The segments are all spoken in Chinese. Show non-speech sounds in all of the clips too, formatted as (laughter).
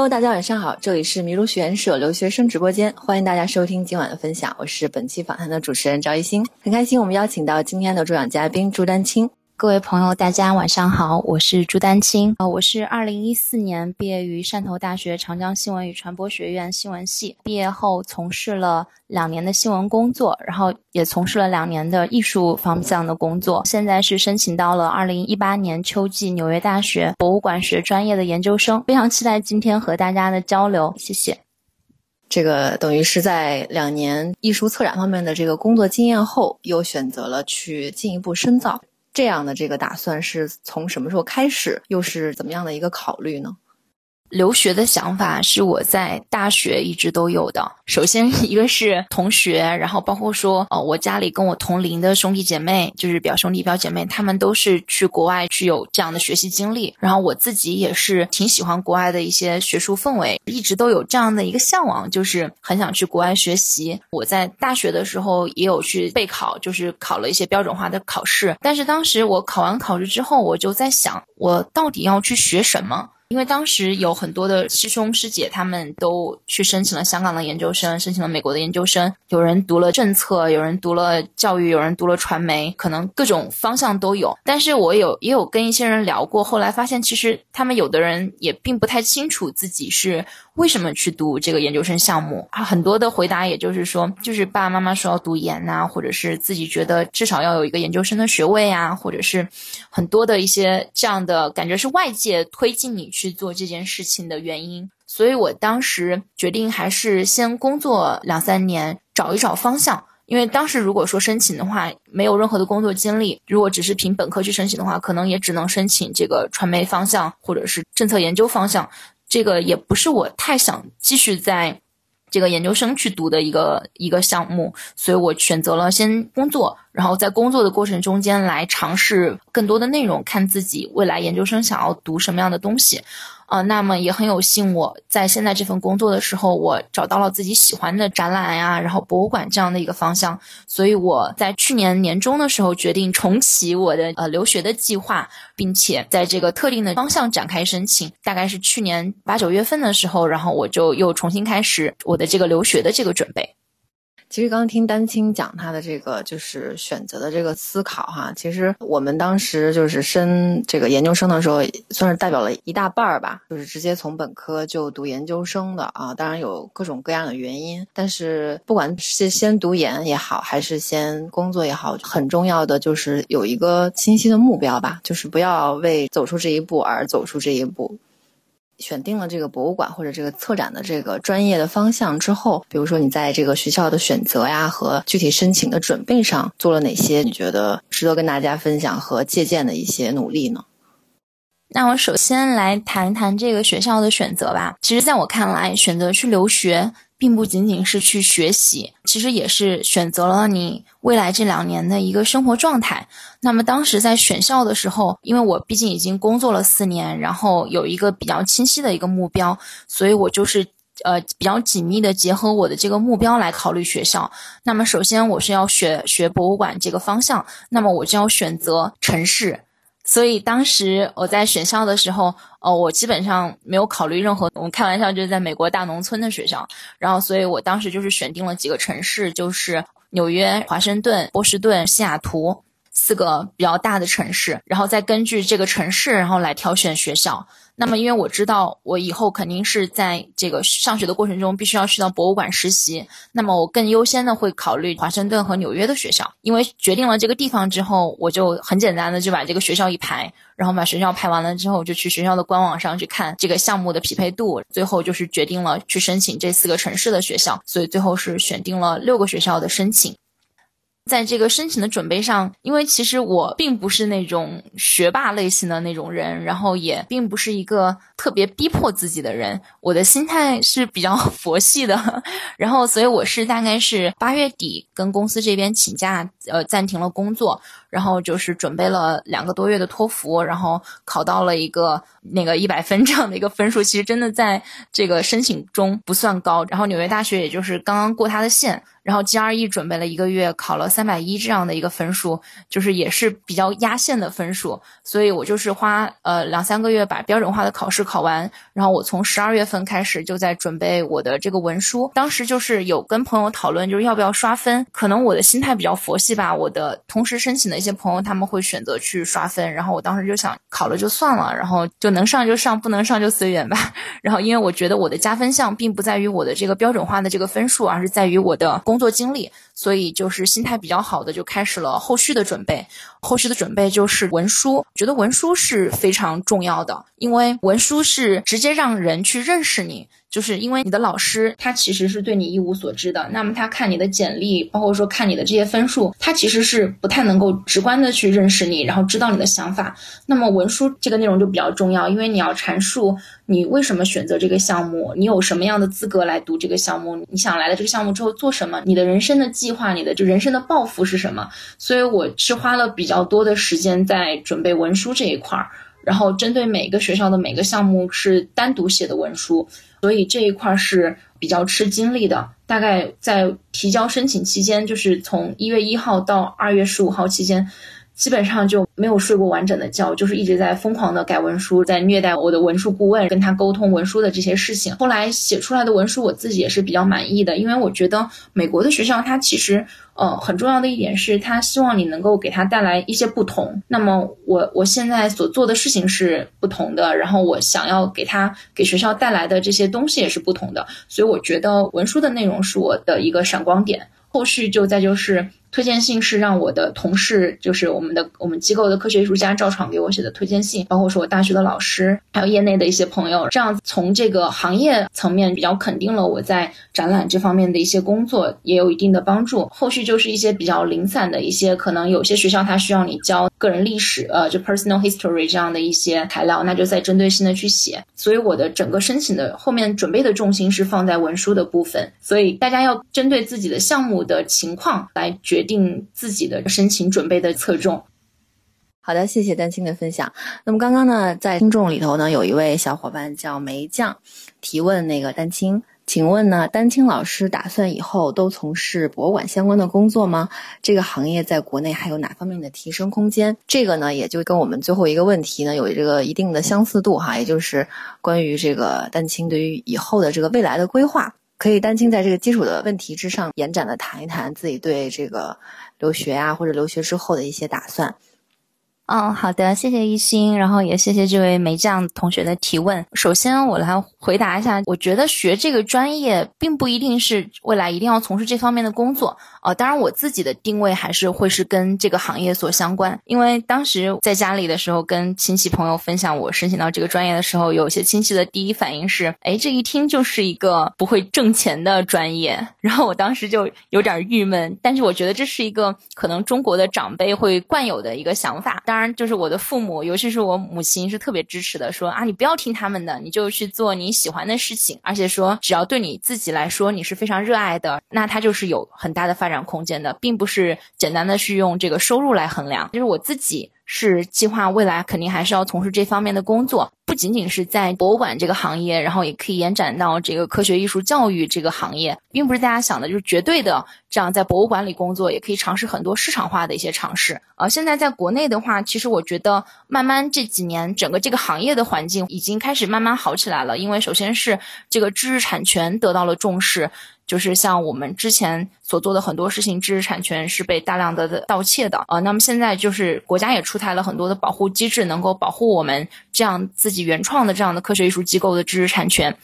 Hello，大家晚上好，这里是麋鹿学院社留学生直播间，欢迎大家收听今晚的分享，我是本期访谈的主持人赵一星，很开心我们邀请到今天的助讲嘉宾朱丹青。各位朋友，大家晚上好，我是朱丹青。呃，我是二零一四年毕业于汕头大学长江新闻与传播学院新闻系，毕业后从事了两年的新闻工作，然后也从事了两年的艺术方向的工作。现在是申请到了二零一八年秋季纽约大学博物馆学专业的研究生，非常期待今天和大家的交流，谢谢。这个等于是在两年艺术策展方面的这个工作经验后，又选择了去进一步深造。这样的这个打算是从什么时候开始？又是怎么样的一个考虑呢？留学的想法是我在大学一直都有的。首先，一个是同学，然后包括说，呃，我家里跟我同龄的兄弟姐妹，就是表兄弟表姐妹，他们都是去国外去有这样的学习经历。然后我自己也是挺喜欢国外的一些学术氛围，一直都有这样的一个向往，就是很想去国外学习。我在大学的时候也有去备考，就是考了一些标准化的考试。但是当时我考完考试之后，我就在想，我到底要去学什么？因为当时有很多的师兄师姐，他们都去申请了香港的研究生，申请了美国的研究生。有人读了政策，有人读了教育，有人读了传媒，可能各种方向都有。但是我有也有跟一些人聊过，后来发现其实他们有的人也并不太清楚自己是为什么去读这个研究生项目。啊，很多的回答也就是说，就是爸爸妈妈说要读研呐，或者是自己觉得至少要有一个研究生的学位啊，或者是很多的一些这样的感觉是外界推进你。去做这件事情的原因，所以我当时决定还是先工作两三年，找一找方向。因为当时如果说申请的话，没有任何的工作经历，如果只是凭本科去申请的话，可能也只能申请这个传媒方向或者是政策研究方向。这个也不是我太想继续在这个研究生去读的一个一个项目，所以我选择了先工作，然后在工作的过程中间来尝试更多的内容，看自己未来研究生想要读什么样的东西。啊，那么也很有幸，我在现在这份工作的时候，我找到了自己喜欢的展览呀，然后博物馆这样的一个方向，所以我在去年年中的时候决定重启我的呃留学的计划，并且在这个特定的方向展开申请。大概是去年八九月份的时候，然后我就又重新开始我的这个留学的这个准备。其实刚听丹青讲他的这个就是选择的这个思考哈，其实我们当时就是申这个研究生的时候，算是代表了一大半儿吧，就是直接从本科就读研究生的啊。当然有各种各样的原因，但是不管是先读研也好，还是先工作也好，很重要的就是有一个清晰的目标吧，就是不要为走出这一步而走出这一步。选定了这个博物馆或者这个策展的这个专业的方向之后，比如说你在这个学校的选择呀和具体申请的准备上做了哪些？你觉得值得跟大家分享和借鉴的一些努力呢？那我首先来谈一谈这个学校的选择吧。其实，在我看来，选择去留学。并不仅仅是去学习，其实也是选择了你未来这两年的一个生活状态。那么当时在选校的时候，因为我毕竟已经工作了四年，然后有一个比较清晰的一个目标，所以我就是呃比较紧密的结合我的这个目标来考虑学校。那么首先我是要学学博物馆这个方向，那么我就要选择城市。所以当时我在选校的时候，哦，我基本上没有考虑任何，我们开玩笑就是在美国大农村的学校。然后，所以我当时就是选定了几个城市，就是纽约、华盛顿、波士顿、西雅图四个比较大的城市，然后再根据这个城市，然后来挑选学校。那么，因为我知道我以后肯定是在这个上学的过程中必须要去到博物馆实习，那么我更优先的会考虑华盛顿和纽约的学校。因为决定了这个地方之后，我就很简单的就把这个学校一排，然后把学校排完了之后，就去学校的官网上去看这个项目的匹配度，最后就是决定了去申请这四个城市的学校。所以最后是选定了六个学校的申请。在这个申请的准备上，因为其实我并不是那种学霸类型的那种人，然后也并不是一个特别逼迫自己的人，我的心态是比较 (laughs) 佛系的，然后所以我是大概是八月底跟公司这边请假，呃，暂停了工作，然后就是准备了两个多月的托福，然后考到了一个那个一百分这样的一个分数，其实真的在这个申请中不算高。然后纽约大学也就是刚刚过它的线。然后 GRE 准备了一个月，考了三百一这样的一个分数，就是也是比较压线的分数，所以我就是花呃两三个月把标准化的考试考完，然后我从十二月份开始就在准备我的这个文书。当时就是有跟朋友讨论，就是要不要刷分。可能我的心态比较佛系吧，我的同时申请的一些朋友他们会选择去刷分，然后我当时就想考了就算了，然后就能上就上，不能上就随缘吧。(laughs) 然后因为我觉得我的加分项并不在于我的这个标准化的这个分数，而是在于我的。工作经历，所以就是心态比较好的，就开始了后续的准备。后续的准备就是文书，觉得文书是非常重要的，因为文书是直接让人去认识你。就是因为你的老师他其实是对你一无所知的，那么他看你的简历，包括说看你的这些分数，他其实是不太能够直观的去认识你，然后知道你的想法。那么文书这个内容就比较重要，因为你要阐述你为什么选择这个项目，你有什么样的资格来读这个项目，你想来了这个项目之后做什么，你的人生的计划，你的就人生的抱负是什么。所以我是花了比较多的时间在准备文书这一块儿，然后针对每个学校的每个项目是单独写的文书。所以这一块是比较吃精力的，大概在提交申请期间，就是从一月一号到二月十五号期间。基本上就没有睡过完整的觉，就是一直在疯狂的改文书，在虐待我的文书顾问，跟他沟通文书的这些事情。后来写出来的文书，我自己也是比较满意的，因为我觉得美国的学校它其实，呃，很重要的一点是，他希望你能够给他带来一些不同。那么我我现在所做的事情是不同的，然后我想要给他给学校带来的这些东西也是不同的，所以我觉得文书的内容是我的一个闪光点。后续就再就是。推荐信是让我的同事，就是我们的我们机构的科学艺术家赵闯给我写的推荐信，包括说我大学的老师，还有业内的一些朋友，这样从这个行业层面比较肯定了我在展览这方面的一些工作，也有一定的帮助。后续就是一些比较零散的一些，可能有些学校它需要你教个人历史，呃，就 personal history 这样的一些材料，那就再针对性的去写。所以我的整个申请的后面准备的重心是放在文书的部分，所以大家要针对自己的项目的情况来决。定自己的申请准备的侧重。好的，谢谢丹青的分享。那么刚刚呢，在听众里头呢，有一位小伙伴叫梅酱，提问那个丹青，请问呢，丹青老师打算以后都从事博物馆相关的工作吗？这个行业在国内还有哪方面的提升空间？这个呢，也就跟我们最后一个问题呢，有这个一定的相似度哈，也就是关于这个丹青对于以后的这个未来的规划。可以丹青在这个基础的问题之上延展的谈一谈自己对这个留学啊或者留学之后的一些打算。嗯，好的，谢谢一心，然后也谢谢这位梅酱同学的提问。首先，我来回答一下，我觉得学这个专业并不一定是未来一定要从事这方面的工作。呃，当然，我自己的定位还是会是跟这个行业所相关。因为当时在家里的时候，跟亲戚朋友分享我申请到这个专业的时候，有些亲戚的第一反应是：哎，这一听就是一个不会挣钱的专业。然后我当时就有点郁闷。但是我觉得这是一个可能中国的长辈会惯有的一个想法。当然。就是我的父母，尤其是我母亲，是特别支持的，说啊，你不要听他们的，你就去做你喜欢的事情，而且说只要对你自己来说你是非常热爱的，那它就是有很大的发展空间的，并不是简单的去用这个收入来衡量。就是我自己。是计划未来肯定还是要从事这方面的工作，不仅仅是在博物馆这个行业，然后也可以延展到这个科学艺术教育这个行业，并不是大家想的就是绝对的这样在博物馆里工作，也可以尝试很多市场化的一些尝试。呃，现在在国内的话，其实我觉得慢慢这几年整个这个行业的环境已经开始慢慢好起来了，因为首先是这个知识产权得到了重视。就是像我们之前所做的很多事情，知识产权是被大量的盗窃的啊。那么现在就是国家也出台了很多的保护机制，能够保护我们这样自己原创的这样的科学艺术机构的知识产权。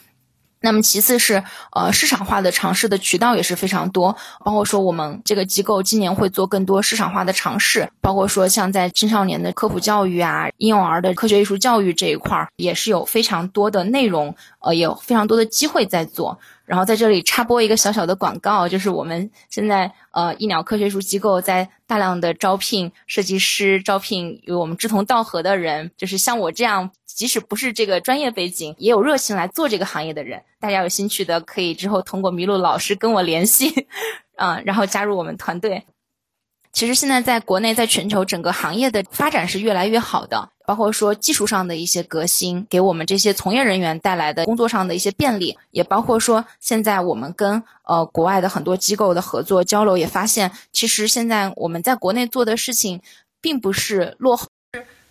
那么其次是呃市场化的尝试的渠道也是非常多，包括说我们这个机构今年会做更多市场化的尝试，包括说像在青少年的科普教育啊、婴幼儿的科学艺术教育这一块儿，也是有非常多的内容，呃，也有非常多的机会在做。然后在这里插播一个小小的广告，就是我们现在呃艺鸟科学术机构在大量的招聘设计师，招聘与我们志同道合的人，就是像我这样，即使不是这个专业背景，也有热情来做这个行业的人。大家有兴趣的，可以之后通过麋鹿老师跟我联系，嗯，然后加入我们团队。其实现在在国内，在全球整个行业的发展是越来越好的，包括说技术上的一些革新，给我们这些从业人员带来的工作上的一些便利，也包括说现在我们跟呃国外的很多机构的合作交流，也发现其实现在我们在国内做的事情，并不是落后。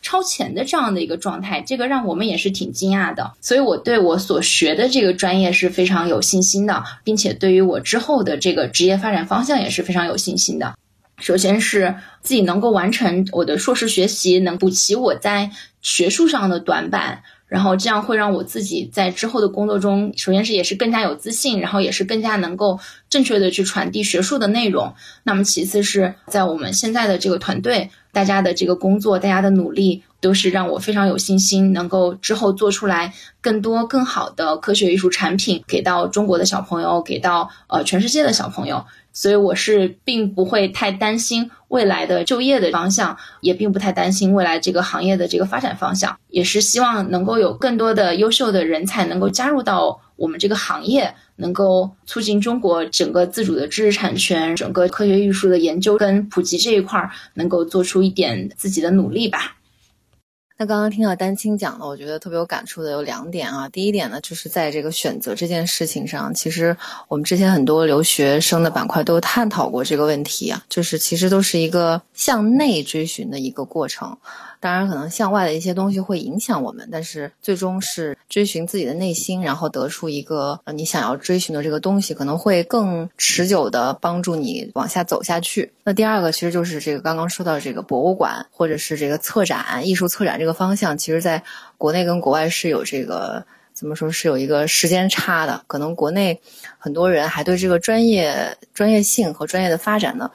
超前的这样的一个状态，这个让我们也是挺惊讶的。所以我对我所学的这个专业是非常有信心的，并且对于我之后的这个职业发展方向也是非常有信心的。首先是自己能够完成我的硕士学习，能补齐我在学术上的短板，然后这样会让我自己在之后的工作中，首先是也是更加有自信，然后也是更加能够正确的去传递学术的内容。那么其次是在我们现在的这个团队，大家的这个工作，大家的努力，都是让我非常有信心，能够之后做出来更多更好的科学艺术产品，给到中国的小朋友，给到呃全世界的小朋友。所以我是并不会太担心未来的就业的方向，也并不太担心未来这个行业的这个发展方向，也是希望能够有更多的优秀的人才能够加入到我们这个行业，能够促进中国整个自主的知识产权、整个科学艺术的研究跟普及这一块儿，能够做出一点自己的努力吧。那刚刚听到丹青讲的，我觉得特别有感触的有两点啊。第一点呢，就是在这个选择这件事情上，其实我们之前很多留学生的板块都探讨过这个问题啊，就是其实都是一个向内追寻的一个过程。当然，可能向外的一些东西会影响我们，但是最终是追寻自己的内心，然后得出一个你想要追寻的这个东西，可能会更持久的帮助你往下走下去。那第二个其实就是这个刚刚说到这个博物馆或者是这个策展、艺术策展这个方向，其实在国内跟国外是有这个怎么说是有一个时间差的。可能国内很多人还对这个专业专业性和专业的发展呢。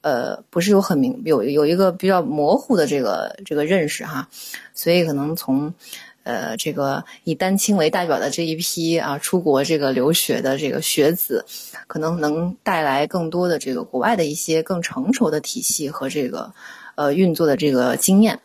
呃，不是有很明有有一个比较模糊的这个这个认识哈，所以可能从呃这个以丹青为代表的这一批啊出国这个留学的这个学子，可能能带来更多的这个国外的一些更成熟的体系和这个呃运作的这个经验。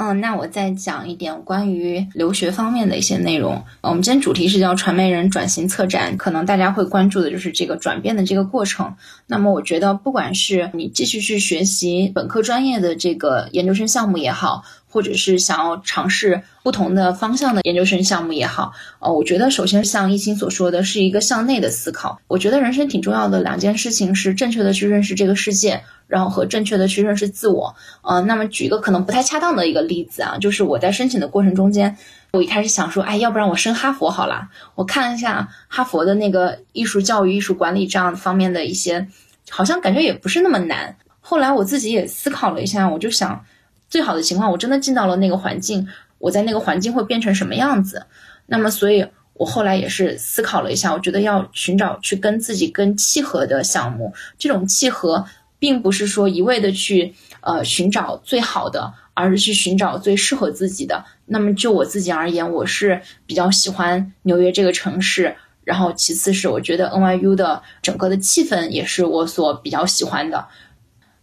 嗯，那我再讲一点关于留学方面的一些内容。我们今天主题是叫传媒人转型策展，可能大家会关注的就是这个转变的这个过程。那么，我觉得不管是你继续去学习本科专业的这个研究生项目也好，或者是想要尝试不同的方向的研究生项目也好，呃，我觉得首先像一心所说的是一个向内的思考。我觉得人生挺重要的两件事情是正确的去认识这个世界。然后和正确的去认识自我，呃，那么举一个可能不太恰当的一个例子啊，就是我在申请的过程中间，我一开始想说，哎，要不然我申哈佛好了，我看了一下哈佛的那个艺术教育、艺术管理这样方面的一些，好像感觉也不是那么难。后来我自己也思考了一下，我就想，最好的情况，我真的进到了那个环境，我在那个环境会变成什么样子？那么，所以我后来也是思考了一下，我觉得要寻找去跟自己更契合的项目，这种契合。并不是说一味的去呃寻找最好的，而是去寻找最适合自己的。那么就我自己而言，我是比较喜欢纽约这个城市。然后其次是我觉得 NYU 的整个的气氛也是我所比较喜欢的。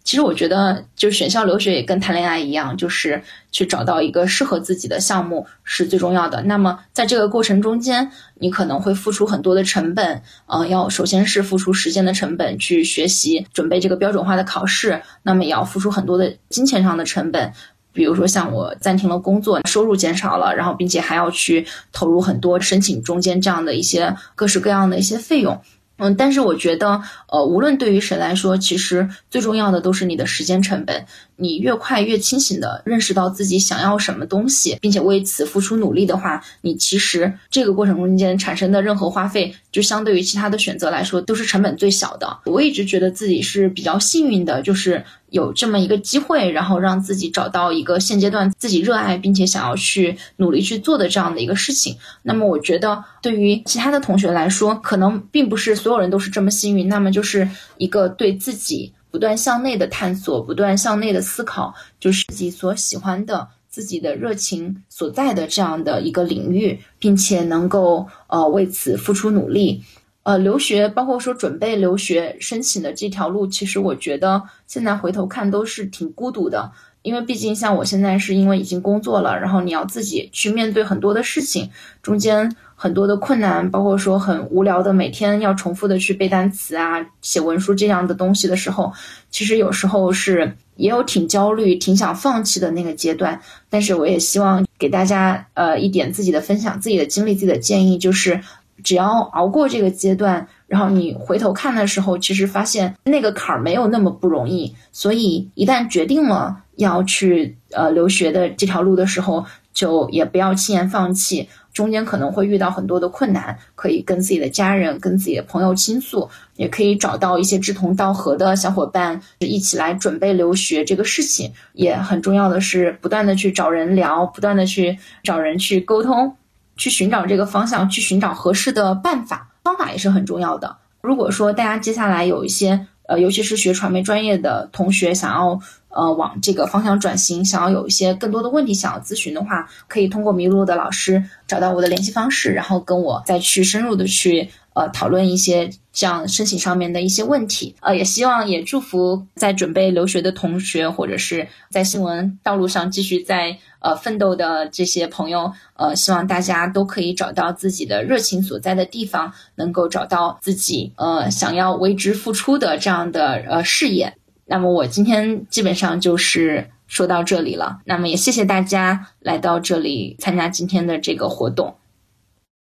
其实我觉得，就选校留学也跟谈恋爱一样，就是去找到一个适合自己的项目是最重要的。那么在这个过程中间，你可能会付出很多的成本，呃，要首先是付出时间的成本去学习准备这个标准化的考试，那么也要付出很多的金钱上的成本，比如说像我暂停了工作，收入减少了，然后并且还要去投入很多申请中间这样的一些各式各样的一些费用。嗯，但是我觉得，呃，无论对于谁来说，其实最重要的都是你的时间成本。你越快越清醒的认识到自己想要什么东西，并且为此付出努力的话，你其实这个过程中间产生的任何花费，就相对于其他的选择来说，都是成本最小的。我一直觉得自己是比较幸运的，就是有这么一个机会，然后让自己找到一个现阶段自己热爱并且想要去努力去做的这样的一个事情。那么，我觉得对于其他的同学来说，可能并不是所有人都是这么幸运。那么，就是一个对自己。不断向内的探索，不断向内的思考，就是自己所喜欢的、自己的热情所在的这样的一个领域，并且能够呃为此付出努力。呃，留学包括说准备留学申请的这条路，其实我觉得现在回头看都是挺孤独的，因为毕竟像我现在是因为已经工作了，然后你要自己去面对很多的事情，中间很多的困难，包括说很无聊的每天要重复的去背单词啊、写文书这样的东西的时候，其实有时候是也有挺焦虑、挺想放弃的那个阶段。但是我也希望给大家呃一点自己的分享、自己的经历、自己的建议，就是只要熬过这个阶段。然后你回头看的时候，其实发现那个坎儿没有那么不容易。所以一旦决定了要去呃留学的这条路的时候，就也不要轻言放弃。中间可能会遇到很多的困难，可以跟自己的家人、跟自己的朋友倾诉，也可以找到一些志同道合的小伙伴一起来准备留学这个事情。也很重要的是，不断的去找人聊，不断的去找人去沟通，去寻找这个方向，去寻找合适的办法。方法也是很重要的。如果说大家接下来有一些呃，尤其是学传媒专业的同学，想要呃往这个方向转型，想要有一些更多的问题想要咨询的话，可以通过迷路的老师找到我的联系方式，然后跟我再去深入的去。呃，讨论一些这样申请上面的一些问题，呃，也希望也祝福在准备留学的同学，或者是在新闻道路上继续在呃奋斗的这些朋友，呃，希望大家都可以找到自己的热情所在的地方，能够找到自己呃想要为之付出的这样的呃事业。那么我今天基本上就是说到这里了，那么也谢谢大家来到这里参加今天的这个活动。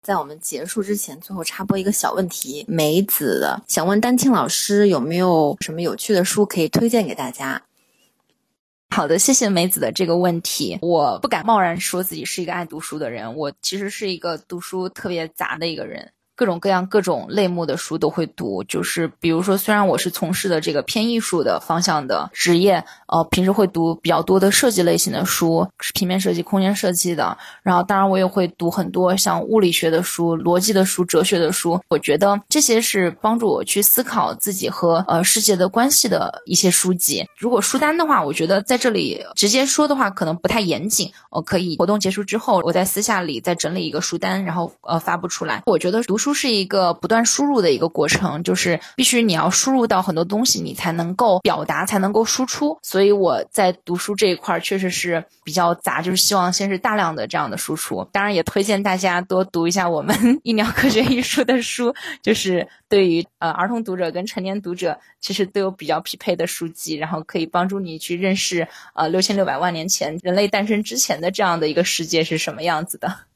在我们结束之前，最后插播一个小问题：梅子的想问丹青老师有没有什么有趣的书可以推荐给大家？好的，谢谢梅子的这个问题。我不敢贸然说自己是一个爱读书的人，我其实是一个读书特别杂的一个人。各种各样、各种类目的书都会读，就是比如说，虽然我是从事的这个偏艺术的方向的职业，呃，平时会读比较多的设计类型的书，平面设计、空间设计的。然后，当然我也会读很多像物理学的书、逻辑的书、哲学的书。我觉得这些是帮助我去思考自己和呃世界的关系的一些书籍。如果书单的话，我觉得在这里直接说的话可能不太严谨。我可以活动结束之后，我在私下里再整理一个书单，然后呃发布出来。我觉得读书。书是一个不断输入的一个过程，就是必须你要输入到很多东西，你才能够表达，才能够输出。所以我在读书这一块儿确实是比较杂，就是希望先是大量的这样的输出。当然，也推荐大家多读一下我们 (laughs) 医疗科学艺术的书，就是对于呃儿童读者跟成年读者其实都有比较匹配的书籍，然后可以帮助你去认识呃六千六百万年前人类诞生之前的这样的一个世界是什么样子的。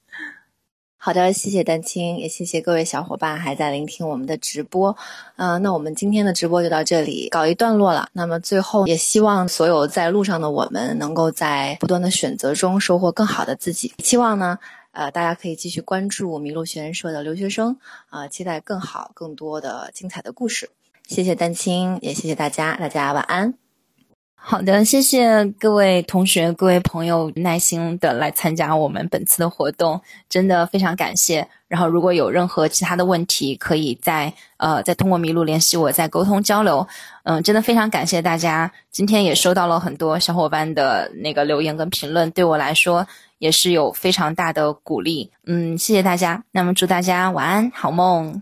好的，谢谢丹青，也谢谢各位小伙伴还在聆听我们的直播。嗯，那我们今天的直播就到这里告一段落了。那么最后，也希望所有在路上的我们能够在不断的选择中收获更好的自己。希望呢，呃，大家可以继续关注麋鹿学院社的留学生，啊，期待更好、更多的精彩的故事。谢谢丹青，也谢谢大家，大家晚安。好的，谢谢各位同学、各位朋友耐心的来参加我们本次的活动，真的非常感谢。然后如果有任何其他的问题，可以再呃再通过麋鹿联系我，再沟通交流。嗯，真的非常感谢大家，今天也收到了很多小伙伴的那个留言跟评论，对我来说也是有非常大的鼓励。嗯，谢谢大家。那么祝大家晚安，好梦。